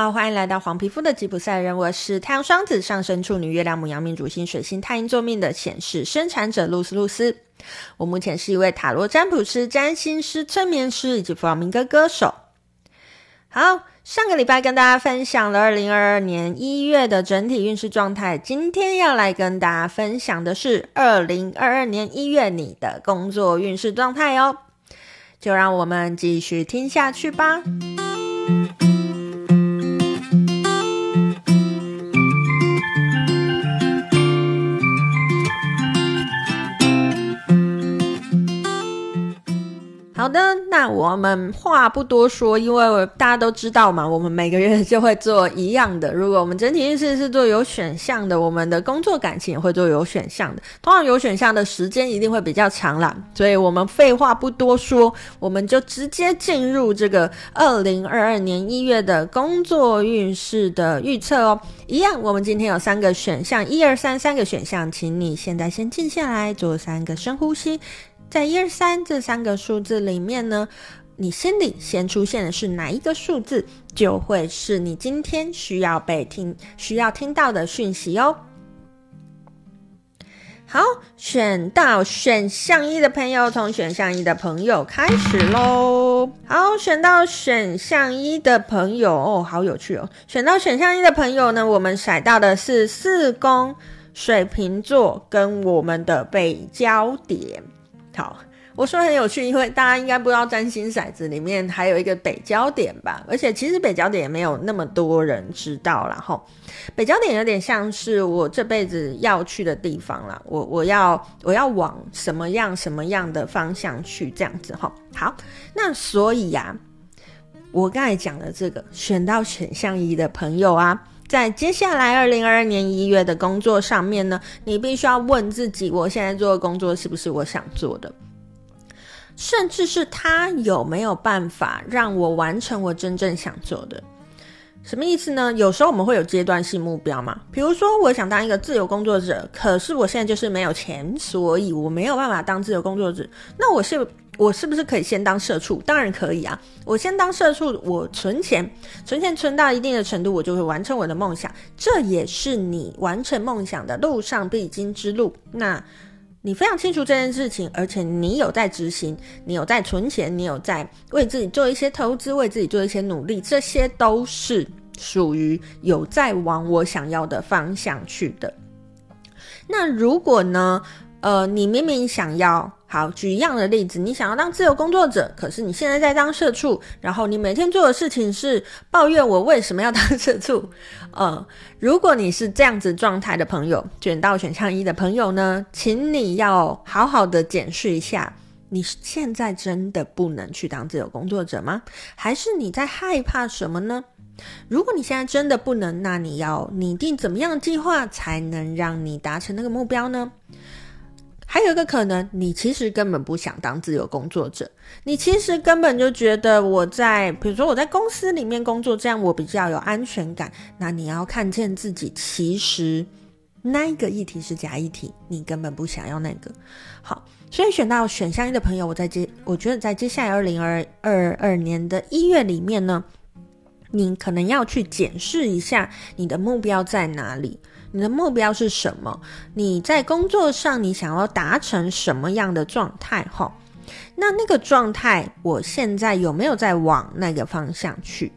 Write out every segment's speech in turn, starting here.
好，欢迎来到黄皮肤的吉普赛人。我是太阳双子上升处女月亮母羊命主星水星太阴坐命的显示生产者露丝露丝。我目前是一位塔罗占卜师、占星师、催眠师以及弗朗明哥歌手。好，上个礼拜跟大家分享了二零二二年一月的整体运势状态，今天要来跟大家分享的是二零二二年一月你的工作运势状态哦。就让我们继续听下去吧。的，那我们话不多说，因为大家都知道嘛，我们每个月就会做一样的。如果我们整体运势是做有选项的，我们的工作感情也会做有选项的。通常有选项的时间一定会比较长啦，所以我们废话不多说，我们就直接进入这个二零二二年一月的工作运势的预测哦。一样，我们今天有三个选项，一二三三个选项，请你现在先静下来，做三个深呼吸。在一二三这三个数字里面呢，你心里先出现的是哪一个数字，就会是你今天需要被听、需要听到的讯息哦。好，选到选项一的朋友，从选项一的朋友开始喽。好，选到选项一的朋友哦，好有趣哦。选到选项一的朋友呢，我们甩到的是四宫、水瓶座跟我们的北交点。好，我说很有趣，因为大家应该不知道占星骰子里面还有一个北交点吧？而且其实北交点也没有那么多人知道啦。齁。北交点有点像是我这辈子要去的地方啦。我我要我要往什么样什么样的方向去这样子哈。好，那所以呀、啊，我刚才讲的这个选到选项一的朋友啊。在接下来二零二二年一月的工作上面呢，你必须要问自己：我现在做的工作是不是我想做的？甚至是他有没有办法让我完成我真正想做的？什么意思呢？有时候我们会有阶段性目标嘛，比如说我想当一个自由工作者，可是我现在就是没有钱，所以我没有办法当自由工作者。那我是。我是不是可以先当社畜？当然可以啊！我先当社畜，我存钱，存钱存到一定的程度，我就会完成我的梦想。这也是你完成梦想的路上必经之路。那你非常清楚这件事情，而且你有在执行，你有在存钱，你有在为自己做一些投资，为自己做一些努力，这些都是属于有在往我想要的方向去的。那如果呢？呃，你明明想要好，举一样的例子，你想要当自由工作者，可是你现在在当社畜，然后你每天做的事情是抱怨我为什么要当社畜。呃，如果你是这样子状态的朋友，卷到选项一的朋友呢，请你要好好的检视一下，你现在真的不能去当自由工作者吗？还是你在害怕什么呢？如果你现在真的不能，那你要拟定怎么样的计划才能让你达成那个目标呢？还有一个可能，你其实根本不想当自由工作者，你其实根本就觉得我在，比如说我在公司里面工作，这样我比较有安全感。那你要看见自己，其实那一个议题是假议题，你根本不想要那个。好，所以选到选项一的朋友，我在接，我觉得在接下来二零二二年的一月里面呢，你可能要去检视一下你的目标在哪里。你的目标是什么？你在工作上，你想要达成什么样的状态？齁，那那个状态，我现在有没有在往那个方向去？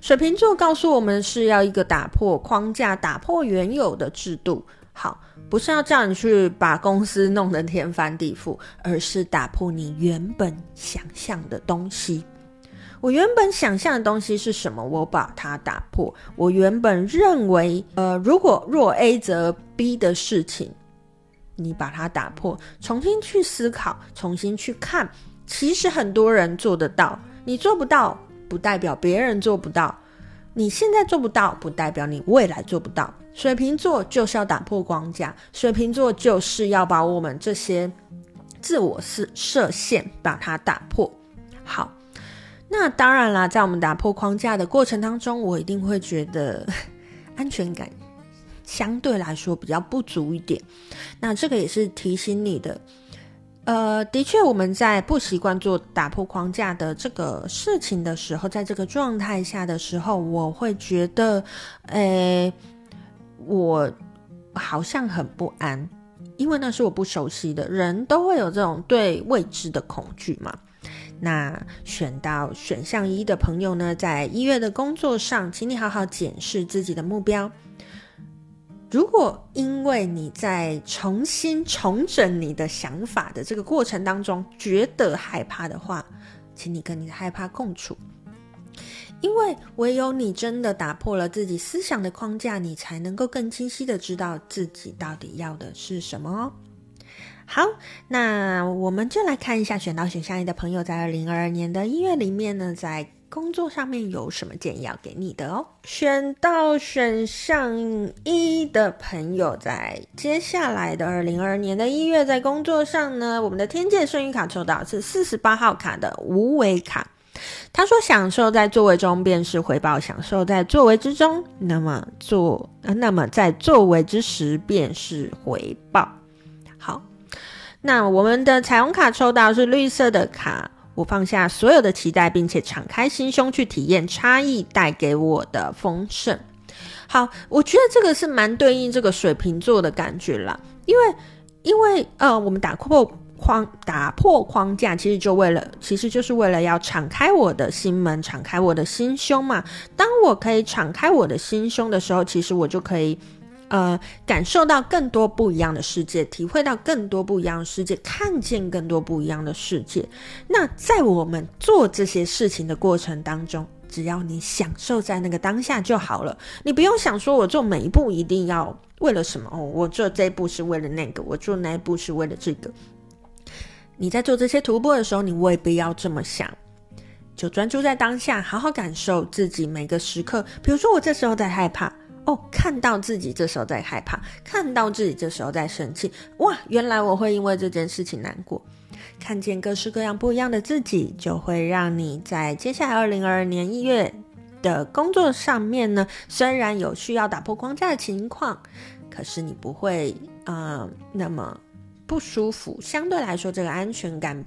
水瓶座告诉我们是要一个打破框架，打破原有的制度。好，不是要叫你去把公司弄得天翻地覆，而是打破你原本想象的东西。我原本想象的东西是什么？我把它打破。我原本认为，呃，如果若 A 则 B 的事情，你把它打破，重新去思考，重新去看。其实很多人做得到，你做不到，不代表别人做不到。你现在做不到，不代表你未来做不到。水瓶座就是要打破框架，水瓶座就是要把我们这些自我设设限把它打破。好。那当然啦，在我们打破框架的过程当中，我一定会觉得安全感相对来说比较不足一点。那这个也是提醒你的，呃，的确，我们在不习惯做打破框架的这个事情的时候，在这个状态下的时候，我会觉得，诶，我好像很不安，因为那是我不熟悉的，人都会有这种对未知的恐惧嘛。那选到选项一的朋友呢，在一月的工作上，请你好好检视自己的目标。如果因为你在重新重整你的想法的这个过程当中觉得害怕的话，请你跟你的害怕共处，因为唯有你真的打破了自己思想的框架，你才能够更清晰的知道自己到底要的是什么哦。好，那我们就来看一下选到选项一的朋友，在二零二二年的一月里面呢，在工作上面有什么建议要给你的哦？选到选项一的朋友，在接下来的二零二二年的一月，在工作上呢，我们的天界幸运卡抽到是四十八号卡的无为卡。他说：“享受在作为中便是回报，享受在作为之中，那么做，那么在作为之时便是回报。”好，那我们的彩虹卡抽到是绿色的卡。我放下所有的期待，并且敞开心胸去体验差异带给我的丰盛。好，我觉得这个是蛮对应这个水瓶座的感觉啦，因为因为呃，我们打破框打破框架，其实就为了，其实就是为了要敞开我的心门，敞开我的心胸嘛。当我可以敞开我的心胸的时候，其实我就可以。呃，感受到更多不一样的世界，体会到更多不一样的世界，看见更多不一样的世界。那在我们做这些事情的过程当中，只要你享受在那个当下就好了。你不用想说，我做每一步一定要为了什么哦，我做这一步是为了那个，我做那一步是为了这个。你在做这些徒步的时候，你未必要这么想，就专注在当下，好好感受自己每个时刻。比如说，我这时候在害怕。哦，看到自己这时候在害怕，看到自己这时候在生气，哇，原来我会因为这件事情难过。看见各式各样不一样的自己，就会让你在接下来二零二二年一月的工作上面呢，虽然有需要打破框架的情况，可是你不会啊、那么不舒服。相对来说，这个安全感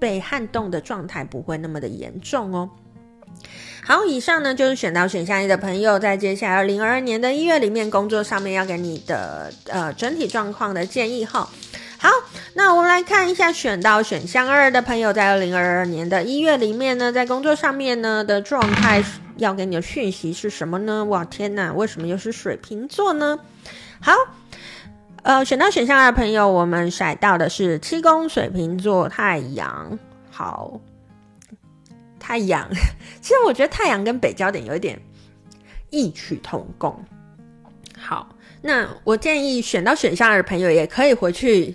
被撼动的状态不会那么的严重哦。好，以上呢就是选到选项一的朋友，在接下来二零二二年的一月里面，工作上面要给你的呃整体状况的建议哈。好，那我们来看一下选到选项二的朋友，在二零二二年的一月里面呢，在工作上面呢的状态要给你的讯息是什么呢？哇，天哪，为什么又是水瓶座呢？好，呃，选到选项二的朋友，我们甩到的是七宫水瓶座太阳。好。太阳，其实我觉得太阳跟北焦点有一点异曲同工。好，那我建议选到选项二的朋友也可以回去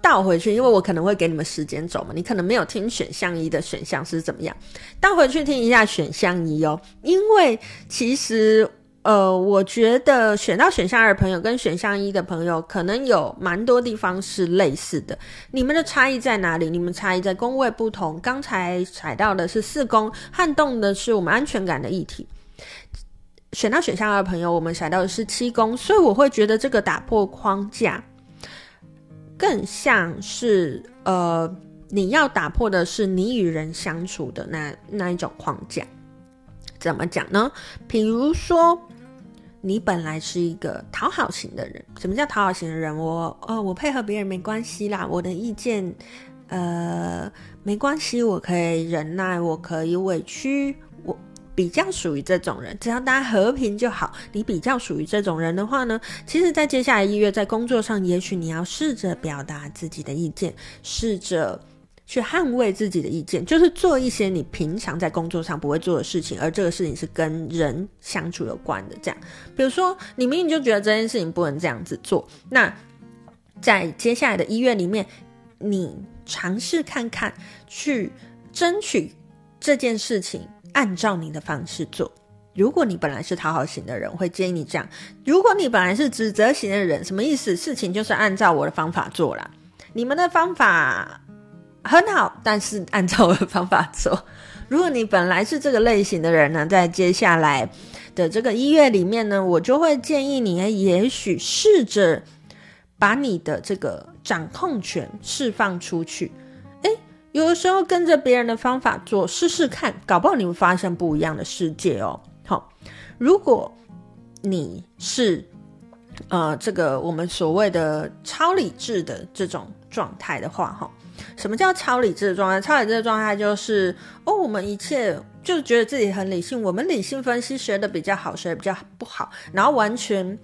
倒回去，因为我可能会给你们时间轴嘛。你可能没有听选项一的选项是怎么样，倒回去听一下选项一哦，因为其实。呃，我觉得选到选项二的朋友跟选项一的朋友，可能有蛮多地方是类似的。你们的差异在哪里？你们差异在宫位不同。刚才踩到的是四宫，撼动的是我们安全感的议题。选到选项二的朋友，我们踩到的是七宫，所以我会觉得这个打破框架，更像是呃，你要打破的是你与人相处的那那一种框架。怎么讲呢？比如说。你本来是一个讨好型的人，什么叫讨好型的人？我哦，我配合别人没关系啦，我的意见，呃，没关系，我可以忍耐，我可以委屈，我比较属于这种人，只要大家和平就好。你比较属于这种人的话呢，其实，在接下来一月，在工作上，也许你要试着表达自己的意见，试着。去捍卫自己的意见，就是做一些你平常在工作上不会做的事情，而这个事情是跟人相处有关的。这样，比如说，你明明就觉得这件事情不能这样子做，那在接下来的医院里面，你尝试看看，去争取这件事情按照你的方式做。如果你本来是讨好型的人，会建议你这样；如果你本来是指责型的人，什么意思？事情就是按照我的方法做啦。你们的方法。很好，但是按照我的方法做。如果你本来是这个类型的人呢，在接下来的这个一月里面呢，我就会建议你，也许试着把你的这个掌控权释放出去。诶，有的时候跟着别人的方法做，试试看，搞不好你会发现不一样的世界哦。好，如果你是呃这个我们所谓的超理智的这种状态的话，哈。什么叫超理智的状态？超理智的状态就是哦，我们一切就觉得自己很理性，我们理性分析学的比较好，学的比较不好，然后完全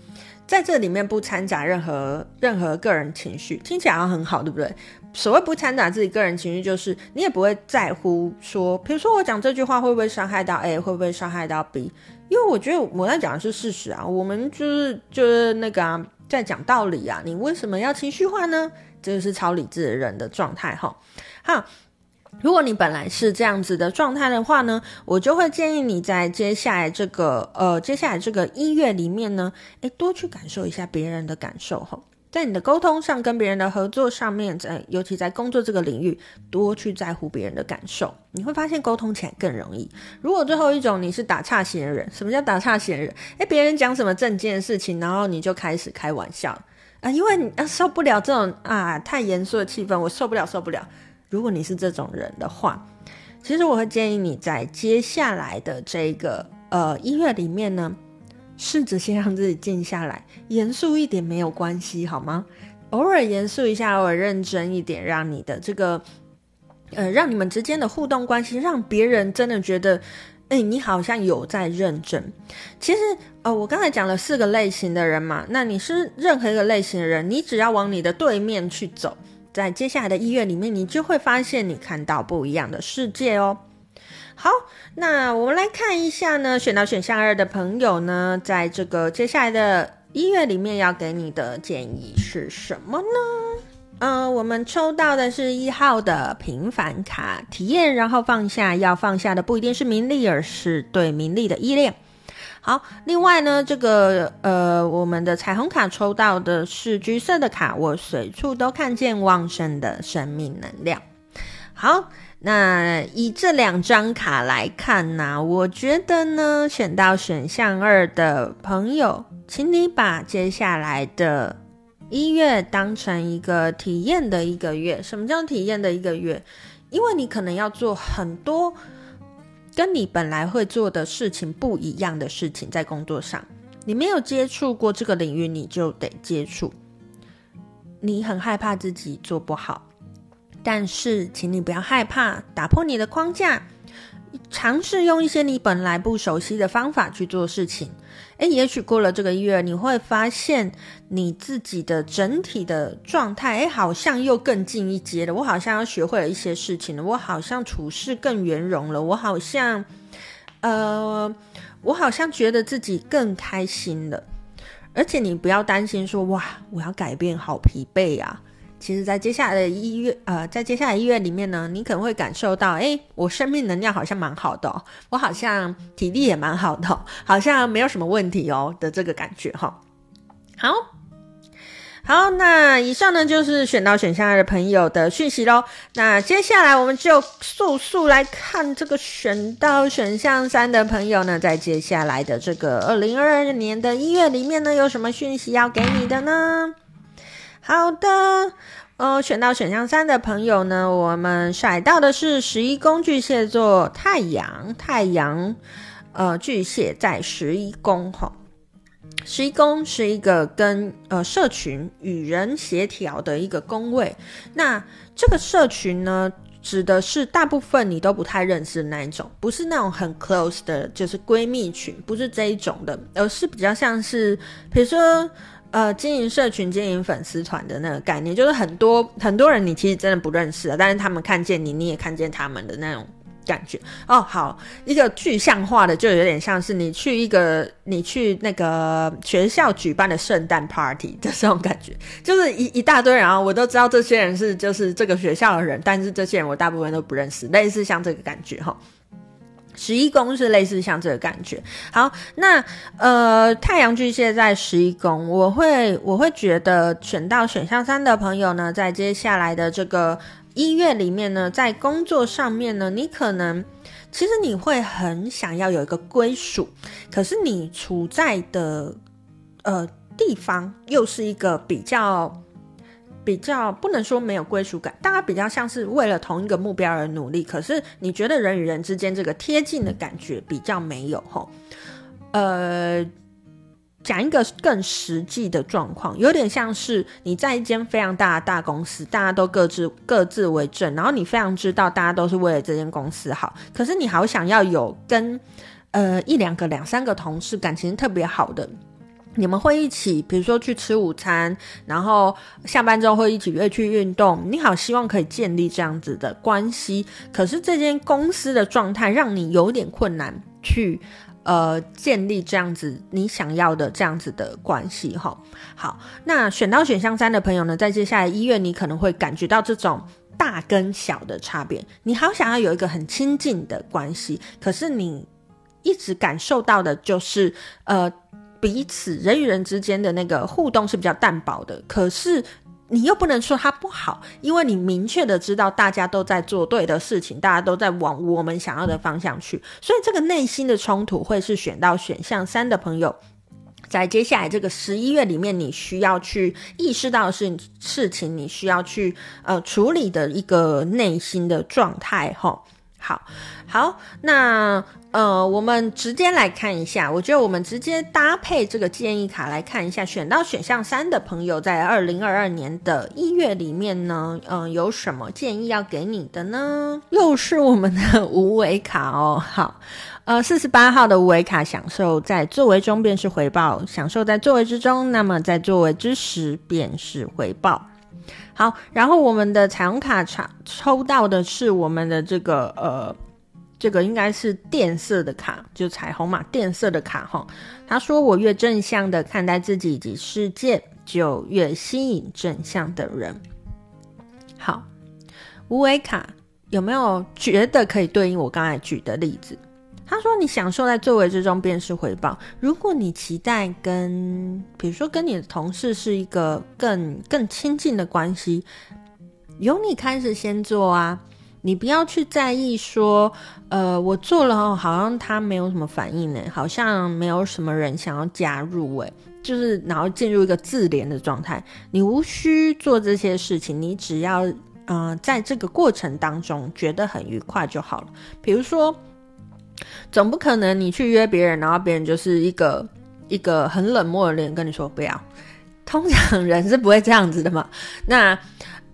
在这里面不掺杂任何任何个人情绪，听起来好像很好，对不对？所谓不掺杂自己个人情绪，就是你也不会在乎说，比如说我讲这句话会不会伤害到 A，会不会伤害到 B？因为我觉得我在讲的是事实啊，我们就是就是那个啊，在讲道理啊，你为什么要情绪化呢？这个是超理智的人的状态哈。好，如果你本来是这样子的状态的话呢，我就会建议你在接下来这个呃，接下来这个音乐里面呢，诶，多去感受一下别人的感受哈。在你的沟通上，跟别人的合作上面，在尤其在工作这个领域，多去在乎别人的感受，你会发现沟通起来更容易。如果最后一种你是打岔型的人，什么叫打岔型的人？诶，别人讲什么正经的事情，然后你就开始开玩笑。啊，因为你受不了这种啊太严肃的气氛，我受不了，受不了。如果你是这种人的话，其实我会建议你在接下来的这个呃一月里面呢，试着先让自己静下来，严肃一点没有关系，好吗？偶尔严肃一下，偶尔认真一点，让你的这个呃，让你们之间的互动关系，让别人真的觉得。哎，你好像有在认真。其实，呃，我刚才讲了四个类型的人嘛，那你是任何一个类型的人，你只要往你的对面去走，在接下来的医院里面，你就会发现你看到不一样的世界哦。好，那我们来看一下呢，选到选项二的朋友呢，在这个接下来的一月里面要给你的建议是什么呢？嗯、呃，我们抽到的是一号的平凡卡体验，然后放下，要放下的不一定是名利，而是对名利的依恋。好，另外呢，这个呃，我们的彩虹卡抽到的是橘色的卡，我随处都看见旺盛的生命能量。好，那以这两张卡来看呢、我觉得呢，选到选项二的朋友，请你把接下来的。一月当成一个体验的一个月，什么叫体验的一个月？因为你可能要做很多跟你本来会做的事情不一样的事情，在工作上，你没有接触过这个领域，你就得接触。你很害怕自己做不好，但是请你不要害怕，打破你的框架。尝试用一些你本来不熟悉的方法去做事情，诶，也许过了这个月，你会发现你自己的整体的状态，诶，好像又更进一阶了。我好像要学会了一些事情了，我好像处事更圆融了，我好像，呃，我好像觉得自己更开心了。而且你不要担心说，哇，我要改变，好疲惫啊。其实，在接下来的一月，呃，在接下来一月里面呢，你可能会感受到，诶，我生命能量好像蛮好的，我好像体力也蛮好的，好像没有什么问题哦的这个感觉哈。好，好，那以上呢就是选到选项二的朋友的讯息喽。那接下来我们就速速来看这个选到选项三的朋友呢，在接下来的这个二零二二年的一月里面呢，有什么讯息要给你的呢？好的，呃，选到选项三的朋友呢，我们甩到的是十一宫巨蟹座太阳，太阳，呃，巨蟹在十一宫哈，十一宫是一个跟呃社群与人协调的一个宫位，那这个社群呢，指的是大部分你都不太认识的那一种，不是那种很 close 的，就是闺蜜群，不是这一种的，而是比较像是，比如说。呃，经营社群、经营粉丝团的那个概念，就是很多很多人你其实真的不认识的，但是他们看见你，你也看见他们的那种感觉。哦，好，一个具象化的，就有点像是你去一个你去那个学校举办的圣诞 party 的这种感觉，就是一一大堆人啊，我都知道这些人是就是这个学校的人，但是这些人我大部分都不认识，类似像这个感觉哈。十一宫是类似像这个感觉。好，那呃，太阳巨蟹在十一宫，我会我会觉得选到选项三的朋友呢，在接下来的这个一月里面呢，在工作上面呢，你可能其实你会很想要有一个归属，可是你处在的呃地方又是一个比较比较不能说没有归属感，大家比较像是为了同一个目标而努力。可是你觉得人与人之间这个贴近的感觉比较没有吼。呃，讲一个更实际的状况，有点像是你在一间非常大的大公司，大家都各自各自为政，然后你非常知道大家都是为了这间公司好，可是你好想要有跟呃一两个、两三个同事感情特别好的。你们会一起，比如说去吃午餐，然后下班之后会一起约去运动。你好，希望可以建立这样子的关系。可是这间公司的状态让你有点困难去呃建立这样子你想要的这样子的关系哈。好，那选到选项三的朋友呢，在接下来一月，你可能会感觉到这种大跟小的差别。你好想要有一个很亲近的关系，可是你一直感受到的就是呃。彼此人与人之间的那个互动是比较淡薄的，可是你又不能说它不好，因为你明确的知道大家都在做对的事情，大家都在往我们想要的方向去，所以这个内心的冲突会是选到选项三的朋友，在接下来这个十一月里面，你需要去意识到的事事情，你需要去呃处理的一个内心的状态，齁。好，好，那呃，我们直接来看一下。我觉得我们直接搭配这个建议卡来看一下，选到选项三的朋友，在二零二二年的一月里面呢，嗯、有什么建议要给你的呢？又是我们的 无为卡哦。好，呃，四十八号的无为卡，享受在作为中便是回报，享受在作为之中，那么在作为之时便是回报。好，然后我们的彩虹卡抽抽到的是我们的这个呃，这个应该是电色的卡，就彩虹嘛，电色的卡哈。他说：“我越正向的看待自己以及世界，就越吸引正向的人。”好，无为卡有没有觉得可以对应我刚才举的例子？他说：“你享受在作为之中，便是回报。如果你期待跟，比如说跟你的同事是一个更更亲近的关系，由你开始先做啊。你不要去在意说，呃，我做了好像他没有什么反应呢，好像没有什么人想要加入，诶，就是然后进入一个自怜的状态。你无需做这些事情，你只要嗯、呃，在这个过程当中觉得很愉快就好了。比如说。”总不可能你去约别人，然后别人就是一个一个很冷漠的脸跟你说不要。通常人是不会这样子的嘛。那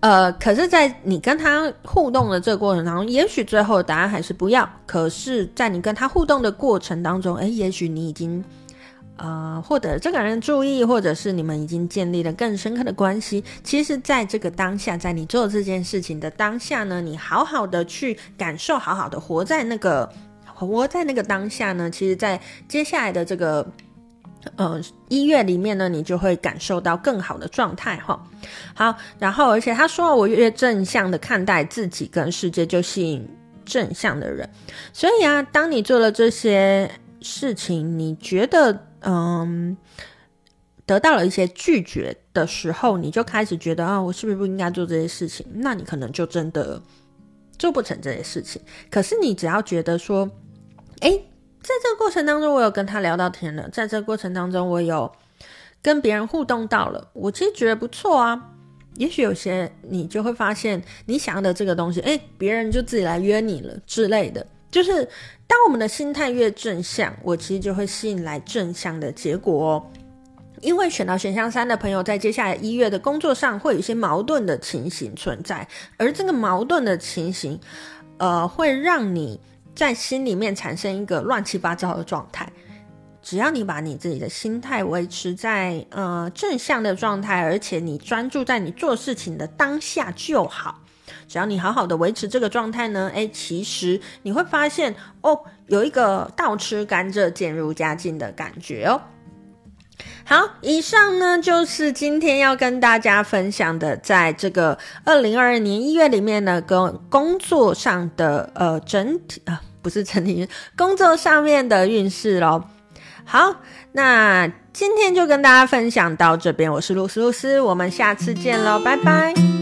呃，可是，在你跟他互动的这个过程当中，也许最后答案还是不要。可是，在你跟他互动的过程当中，诶，也许你已经呃获得这个人注意，或者是你们已经建立了更深刻的关系。其实，在这个当下，在你做这件事情的当下呢，你好好的去感受，好好的活在那个。活在那个当下呢，其实，在接下来的这个呃一月里面呢，你就会感受到更好的状态哈。好，然后而且他说，我越正向的看待自己跟世界，就吸引正向的人。所以啊，当你做了这些事情，你觉得嗯得到了一些拒绝的时候，你就开始觉得啊，我是不是不应该做这些事情？那你可能就真的做不成这些事情。可是你只要觉得说。诶，在这个过程当中，我有跟他聊到天了。在这个过程当中，我有跟别人互动到了，我其实觉得不错啊。也许有些你就会发现，你想要的这个东西，诶，别人就自己来约你了之类的。就是当我们的心态越正向，我其实就会吸引来正向的结果哦。因为选到选项三的朋友，在接下来一月的工作上会有一些矛盾的情形存在，而这个矛盾的情形，呃，会让你。在心里面产生一个乱七八糟的状态，只要你把你自己的心态维持在呃正向的状态，而且你专注在你做事情的当下就好。只要你好好的维持这个状态呢，诶，其实你会发现哦，有一个倒吃甘蔗渐入佳境的感觉哦。好，以上呢就是今天要跟大家分享的，在这个二零二二年一月里面呢，跟工作上的呃整体啊，不是整体，工作上面的运势咯。好，那今天就跟大家分享到这边，我是露丝露丝，我们下次见喽，拜拜。